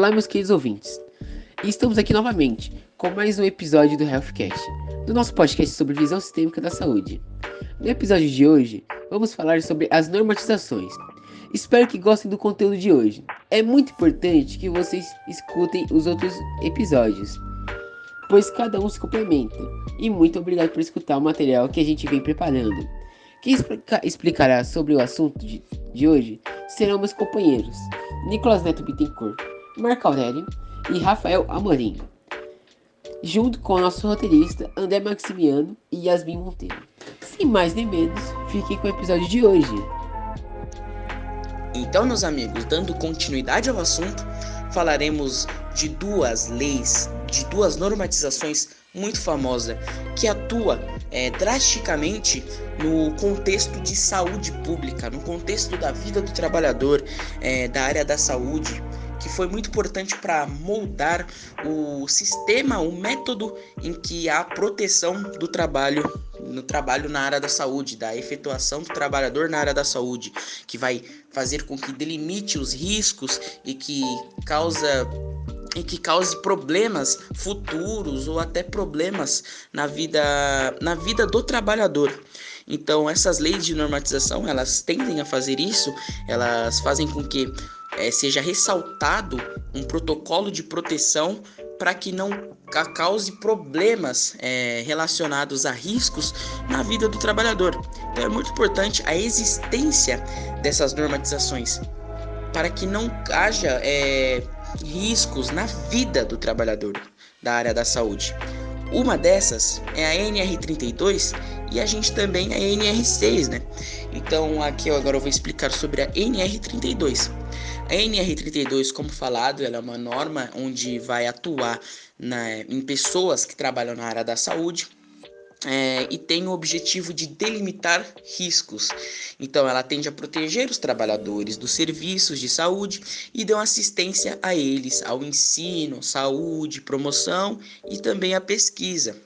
Olá, meus queridos ouvintes. Estamos aqui novamente com mais um episódio do Healthcast, do nosso podcast sobre visão sistêmica da saúde. No episódio de hoje, vamos falar sobre as normatizações. Espero que gostem do conteúdo de hoje. É muito importante que vocês escutem os outros episódios, pois cada um se complementa. E muito obrigado por escutar o material que a gente vem preparando. Quem explica explicará sobre o assunto de, de hoje serão meus companheiros Nicolas Neto Bittencourt, Marco Aurélio e Rafael Amorim, junto com o nosso roteirista André Maximiano e Yasmin Monteiro. Sem mais nem menos, fiquem com o episódio de hoje. Então, meus amigos, dando continuidade ao assunto, falaremos de duas leis, de duas normatizações muito famosas que atua é, drasticamente no contexto de saúde pública, no contexto da vida do trabalhador, é, da área da saúde, que foi muito importante para moldar o sistema, o método em que a proteção do trabalho no trabalho na área da saúde, da efetuação do trabalhador na área da saúde, que vai fazer com que delimite os riscos e que causa e que cause problemas futuros ou até problemas na vida na vida do trabalhador. Então, essas leis de normatização, elas tendem a fazer isso, elas fazem com que é, seja ressaltado um protocolo de proteção para que não cause problemas é, relacionados a riscos na vida do trabalhador. Então é muito importante a existência dessas normatizações para que não haja é, riscos na vida do trabalhador da área da saúde. Uma dessas é a NR32 e a gente também é a NR6, né? Então aqui eu agora eu vou explicar sobre a NR32. A NR32, como falado, ela é uma norma onde vai atuar na, em pessoas que trabalham na área da saúde é, e tem o objetivo de delimitar riscos. Então, ela tende a proteger os trabalhadores dos serviços de saúde e dão assistência a eles, ao ensino, saúde, promoção e também à pesquisa.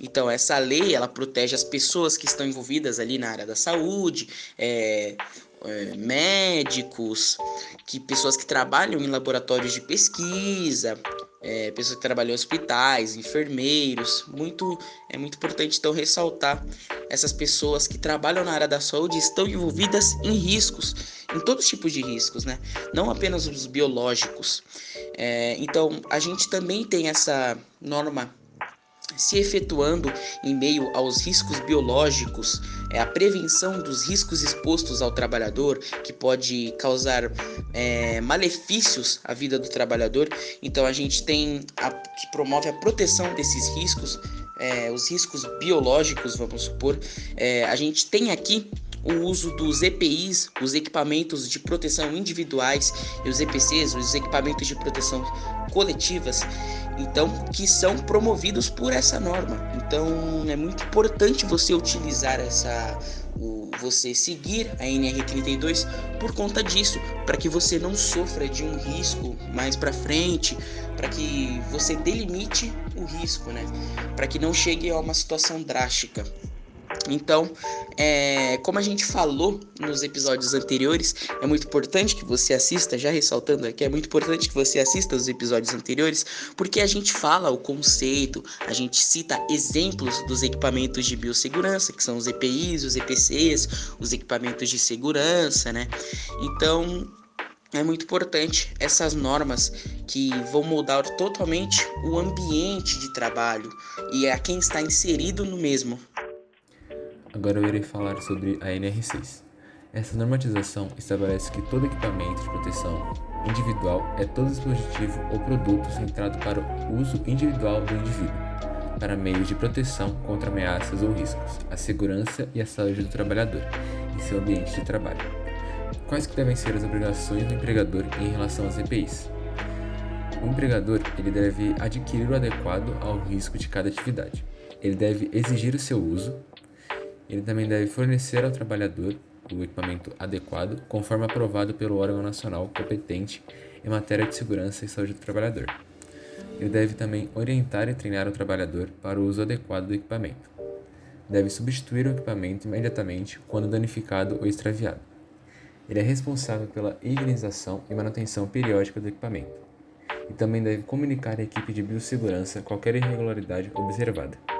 Então, essa lei ela protege as pessoas que estão envolvidas ali na área da saúde, é, é, médicos, que pessoas que trabalham em laboratórios de pesquisa, é, pessoas que trabalham em hospitais, enfermeiros. Muito é muito importante então ressaltar essas pessoas que trabalham na área da saúde estão envolvidas em riscos, em todos os tipos de riscos, né? Não apenas os biológicos. É, então a gente também tem essa norma se efetuando em meio aos riscos biológicos, é, a prevenção dos riscos expostos ao trabalhador, que pode causar é, malefícios à vida do trabalhador. Então a gente tem a, que promove a proteção desses riscos, é, os riscos biológicos, vamos supor. É, a gente tem aqui o uso dos EPIs, os equipamentos de proteção individuais, e os EPCs, os equipamentos de proteção coletivas, então que são promovidos por essa norma. Então é muito importante você utilizar essa o, você seguir a NR32 por conta disso, para que você não sofra de um risco mais para frente, para que você delimite o risco, né? Para que não chegue a uma situação drástica. Então, é, como a gente falou nos episódios anteriores, é muito importante que você assista, já ressaltando aqui, é muito importante que você assista os episódios anteriores, porque a gente fala o conceito, a gente cita exemplos dos equipamentos de biossegurança, que são os EPIs, os EPCs, os equipamentos de segurança, né? Então, é muito importante essas normas que vão mudar totalmente o ambiente de trabalho e a quem está inserido no mesmo. Agora eu irei falar sobre a NR6. Essa normatização estabelece que todo equipamento de proteção individual é todo dispositivo ou produto centrado para o uso individual do indivíduo, para meios de proteção contra ameaças ou riscos, a segurança e a saúde do trabalhador em seu ambiente de trabalho. Quais que devem ser as obrigações do empregador em relação às EPIs? O empregador ele deve adquirir o adequado ao risco de cada atividade. Ele deve exigir o seu uso, ele também deve fornecer ao trabalhador o equipamento adequado, conforme aprovado pelo órgão nacional competente em matéria de segurança e saúde do trabalhador. Ele deve também orientar e treinar o trabalhador para o uso adequado do equipamento. Deve substituir o equipamento imediatamente quando danificado ou extraviado. Ele é responsável pela higienização e manutenção periódica do equipamento. e também deve comunicar à equipe de biossegurança qualquer irregularidade observada.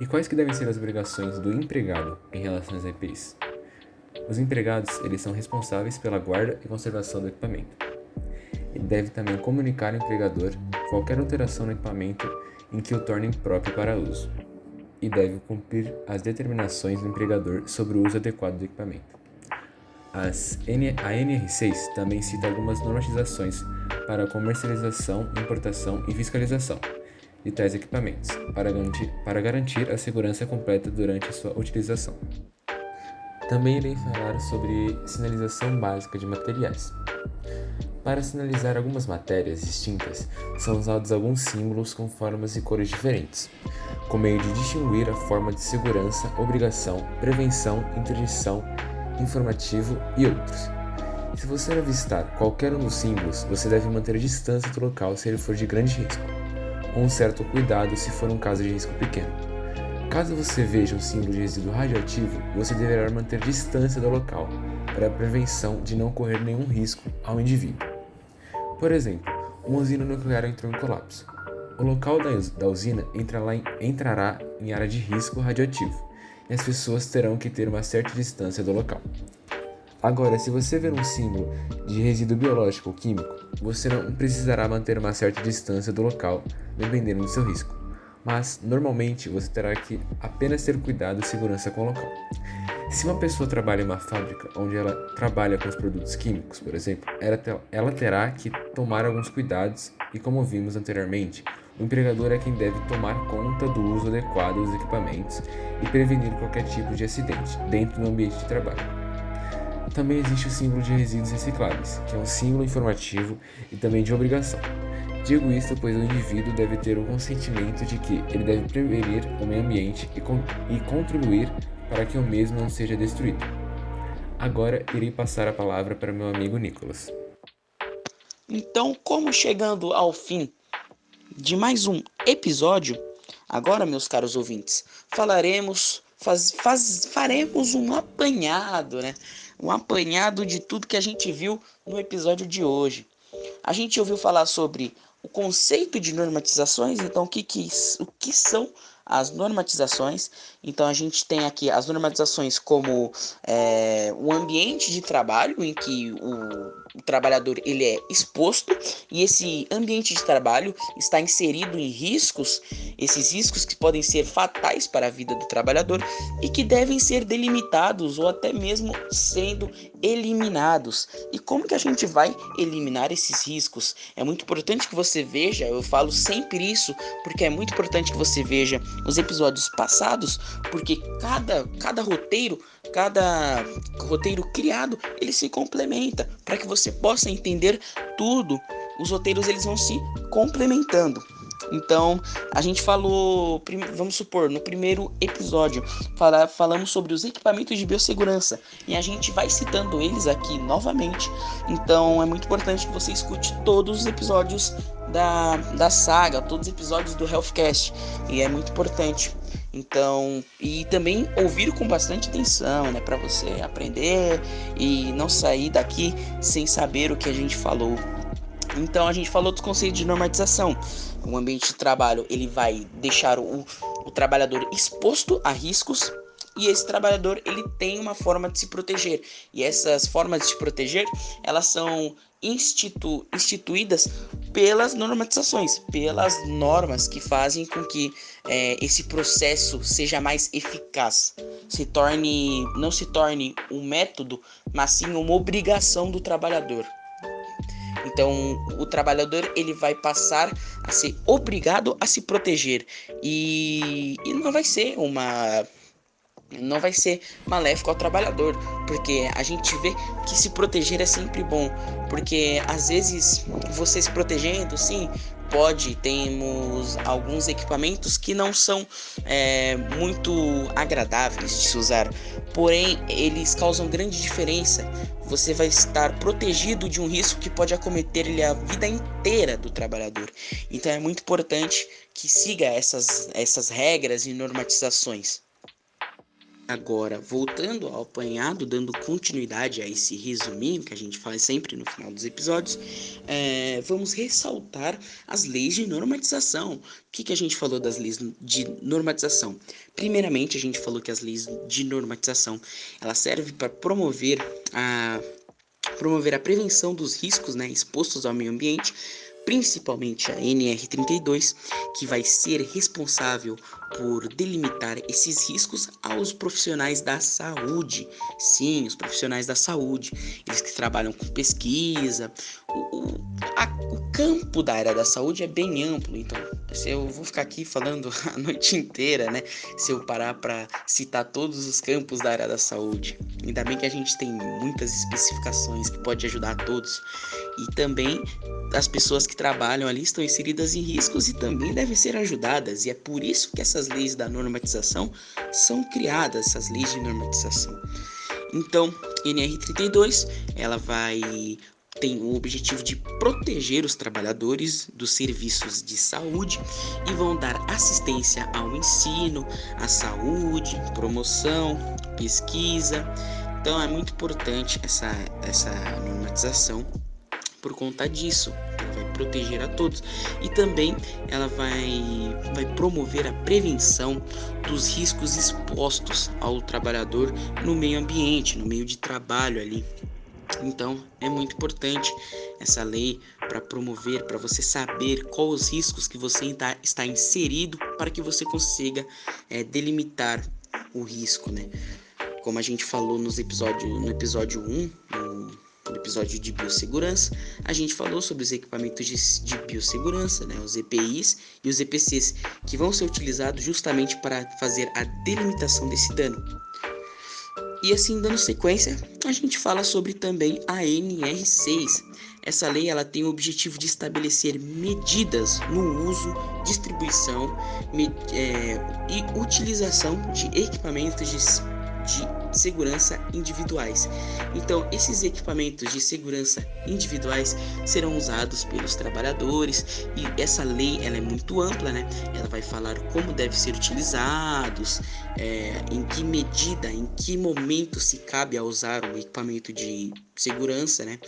E quais que devem ser as obrigações do empregado em relação às EPIs? Os empregados, eles são responsáveis pela guarda e conservação do equipamento. Ele deve também comunicar ao empregador qualquer alteração no equipamento em que o torne impróprio para uso, e deve cumprir as determinações do empregador sobre o uso adequado do equipamento. As N a NR6 também cita algumas normatizações para comercialização, importação e fiscalização de tais equipamentos, para garantir, para garantir a segurança completa durante a sua utilização. Também irei falar sobre sinalização básica de materiais. Para sinalizar algumas matérias distintas, são usados alguns símbolos com formas e cores diferentes, com meio de distinguir a forma de segurança, obrigação, prevenção, interdição, informativo e outros. Se você avistar qualquer um dos símbolos, você deve manter a distância do local se ele for de grande risco, ou um certo cuidado se for um caso de risco pequeno. Caso você veja um símbolo de resíduo radioativo, você deverá manter distância do local para a prevenção de não correr nenhum risco ao indivíduo. Por exemplo, uma usina nuclear entrou em colapso. O local da, usina entrará em, entrará em área de risco radioativo e as pessoas terão que ter uma certa distância do local. Agora, se você ver um símbolo de resíduo biológico ou químico, você não precisará manter uma certa distância do local, dependendo do seu risco. Mas, normalmente, você terá que apenas ter cuidado e segurança com o local. Se uma pessoa trabalha em uma fábrica onde ela trabalha com os produtos químicos, por exemplo, ela terá que tomar alguns cuidados e, como vimos anteriormente, o empregador é quem deve tomar conta do uso adequado dos equipamentos e prevenir qualquer tipo de acidente dentro do ambiente de trabalho. Também existe o símbolo de resíduos recicláveis, que é um símbolo informativo e também de obrigação. Digo isso pois o indivíduo deve ter o consentimento de que ele deve prevenir o meio ambiente e, con e contribuir para que o mesmo não seja destruído. Agora irei passar a palavra para meu amigo Nicolas. Então, como chegando ao fim de mais um episódio, agora, meus caros ouvintes, falaremos, faz, faz, faremos um apanhado, né? Um apanhado de tudo que a gente viu no episódio de hoje. A gente ouviu falar sobre o conceito de normatizações, então o que, que, o que são as normatizações. Então a gente tem aqui as normatizações como é, o ambiente de trabalho em que o, o trabalhador ele é exposto e esse ambiente de trabalho está inserido em riscos, esses riscos que podem ser fatais para a vida do trabalhador e que devem ser delimitados ou até mesmo sendo eliminados. E como que a gente vai eliminar esses riscos? É muito importante que você veja, eu falo sempre isso, porque é muito importante que você veja os episódios passados, porque cada cada roteiro cada roteiro criado ele se complementa para que você possa entender tudo. Os roteiros eles vão se complementando. Então, a gente falou, vamos supor, no primeiro episódio, fala, falamos sobre os equipamentos de biossegurança e a gente vai citando eles aqui novamente. Então, é muito importante que você escute todos os episódios da, da saga, todos os episódios do Healthcast, e é muito importante. Então, e também ouvir com bastante atenção, né, para você aprender e não sair daqui sem saber o que a gente falou. Então, a gente falou dos conceitos de normatização. O ambiente de trabalho, ele vai deixar o, o trabalhador exposto a riscos e esse trabalhador ele tem uma forma de se proteger e essas formas de se proteger elas são institu instituídas pelas normatizações, pelas normas que fazem com que é, esse processo seja mais eficaz, se torne não se torne um método, mas sim uma obrigação do trabalhador. Então, o trabalhador ele vai passar a ser obrigado a se proteger e, e não vai ser uma não vai ser maléfico ao trabalhador, porque a gente vê que se proteger é sempre bom, porque às vezes você se protegendo, sim, pode, temos alguns equipamentos que não são é, muito agradáveis de se usar, porém eles causam grande diferença. Você vai estar protegido de um risco que pode acometer-lhe a vida inteira do trabalhador. Então é muito importante que siga essas, essas regras e normatizações. Agora, voltando ao apanhado, dando continuidade a esse resuminho que a gente faz sempre no final dos episódios, é, vamos ressaltar as leis de normatização. O que, que a gente falou das leis de normatização? Primeiramente, a gente falou que as leis de normatização ela serve para promover a promover a prevenção dos riscos né, expostos ao meio ambiente principalmente a NR32, que vai ser responsável por delimitar esses riscos aos profissionais da saúde. Sim, os profissionais da saúde, eles que trabalham com pesquisa. O, o, a, o campo da área da saúde é bem amplo, então se eu vou ficar aqui falando a noite inteira, né? Se eu parar para citar todos os campos da área da saúde. Ainda bem que a gente tem muitas especificações que pode ajudar a todos. E também as pessoas que trabalham ali estão inseridas em riscos e também devem ser ajudadas, e é por isso que essas leis da normatização são criadas, essas leis de normatização. Então, NR32, ela vai tem o objetivo de proteger os trabalhadores dos serviços de saúde e vão dar assistência ao ensino, à saúde, promoção, pesquisa. Então é muito importante essa, essa normatização por conta disso. Ela vai proteger a todos e também ela vai, vai promover a prevenção dos riscos expostos ao trabalhador no meio ambiente, no meio de trabalho ali. Então é muito importante essa lei para promover, para você saber quais os riscos que você tá, está inserido para que você consiga é, delimitar o risco, né? Como a gente falou nos episódio, no episódio 1, no no episódio de biossegurança, a gente falou sobre os equipamentos de, de, biossegurança, né, os EPIs e os EPCs, que vão ser utilizados justamente para fazer a delimitação desse dano. E assim, dando sequência, a gente fala sobre também a NR6. Essa lei ela tem o objetivo de estabelecer medidas no uso, distribuição me, é, e utilização de equipamentos de, de segurança individuais. Então, esses equipamentos de segurança individuais serão usados pelos trabalhadores e essa lei ela é muito ampla, né? Ela vai falar como deve ser utilizados, é, em que medida, em que momento se cabe a usar o equipamento de segurança, né?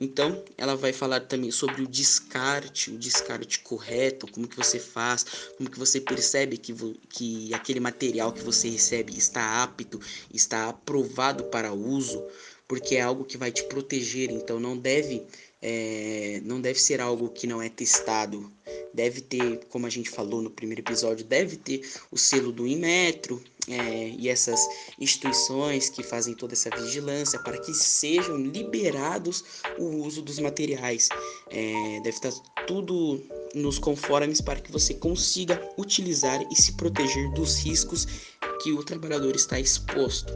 Então, ela vai falar também sobre o descarte, o descarte correto, como que você faz, como que você percebe que, que aquele material que você recebe está apto, está aprovado para uso, porque é algo que vai te proteger, então não deve é, não deve ser algo que não é testado. Deve ter, como a gente falou no primeiro episódio, deve ter o selo do Inmetro é, e essas instituições que fazem toda essa vigilância para que sejam liberados o uso dos materiais. É, deve estar tudo nos conformes para que você consiga utilizar e se proteger dos riscos que o trabalhador está exposto.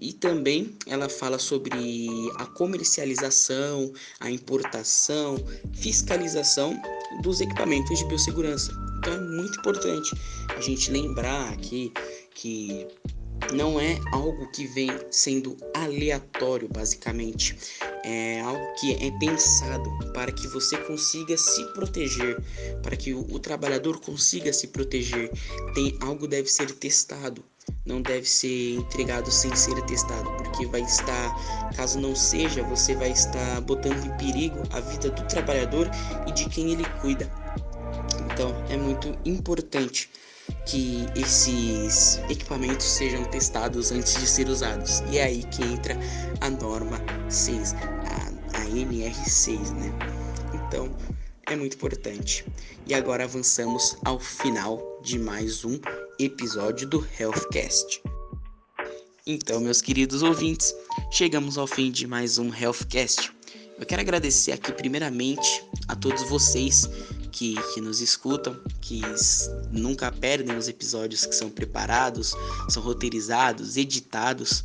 E também ela fala sobre a comercialização, a importação, fiscalização dos equipamentos de biossegurança. Então é muito importante a gente lembrar aqui que não é algo que vem sendo aleatório, basicamente. É algo que é pensado para que você consiga se proteger, para que o, o trabalhador consiga se proteger. Tem algo deve ser testado, não deve ser entregado sem ser testado, porque vai estar, caso não seja, você vai estar botando em perigo a vida do trabalhador e de quem ele cuida. Então, é muito importante que esses equipamentos sejam testados antes de ser usados. E é aí que entra a norma 6, a, a NR6, né? Então, é muito importante. E agora avançamos ao final de mais um episódio do Healthcast. Então, meus queridos ouvintes, chegamos ao fim de mais um Healthcast. Eu quero agradecer aqui primeiramente a todos vocês que, que nos escutam, que nunca perdem os episódios que são preparados, são roteirizados, editados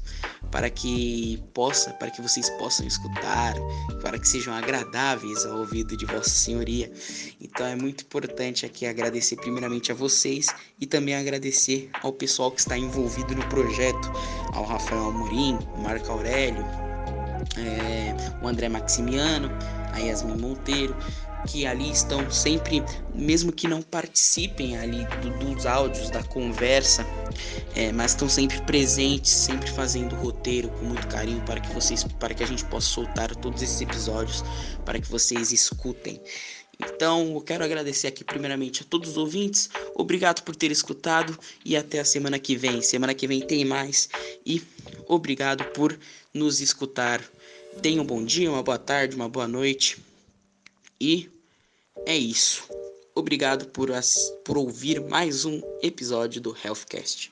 para que possa, para que vocês possam escutar, para que sejam agradáveis ao ouvido de Vossa Senhoria. Então é muito importante aqui agradecer primeiramente a vocês e também agradecer ao pessoal que está envolvido no projeto, ao Rafael Amorim, Marco Aurélio, é, o André Maximiano, a Yasmin Monteiro, que ali estão sempre, mesmo que não participem ali do, dos áudios, da conversa, é, mas estão sempre presentes, sempre fazendo roteiro com muito carinho para que vocês, para que a gente possa soltar todos esses episódios, para que vocês escutem. Então, eu quero agradecer aqui primeiramente a todos os ouvintes. Obrigado por ter escutado e até a semana que vem. Semana que vem tem mais e obrigado por nos escutar. Tenha um bom dia, uma boa tarde, uma boa noite. E é isso. Obrigado por, por ouvir mais um episódio do Healthcast.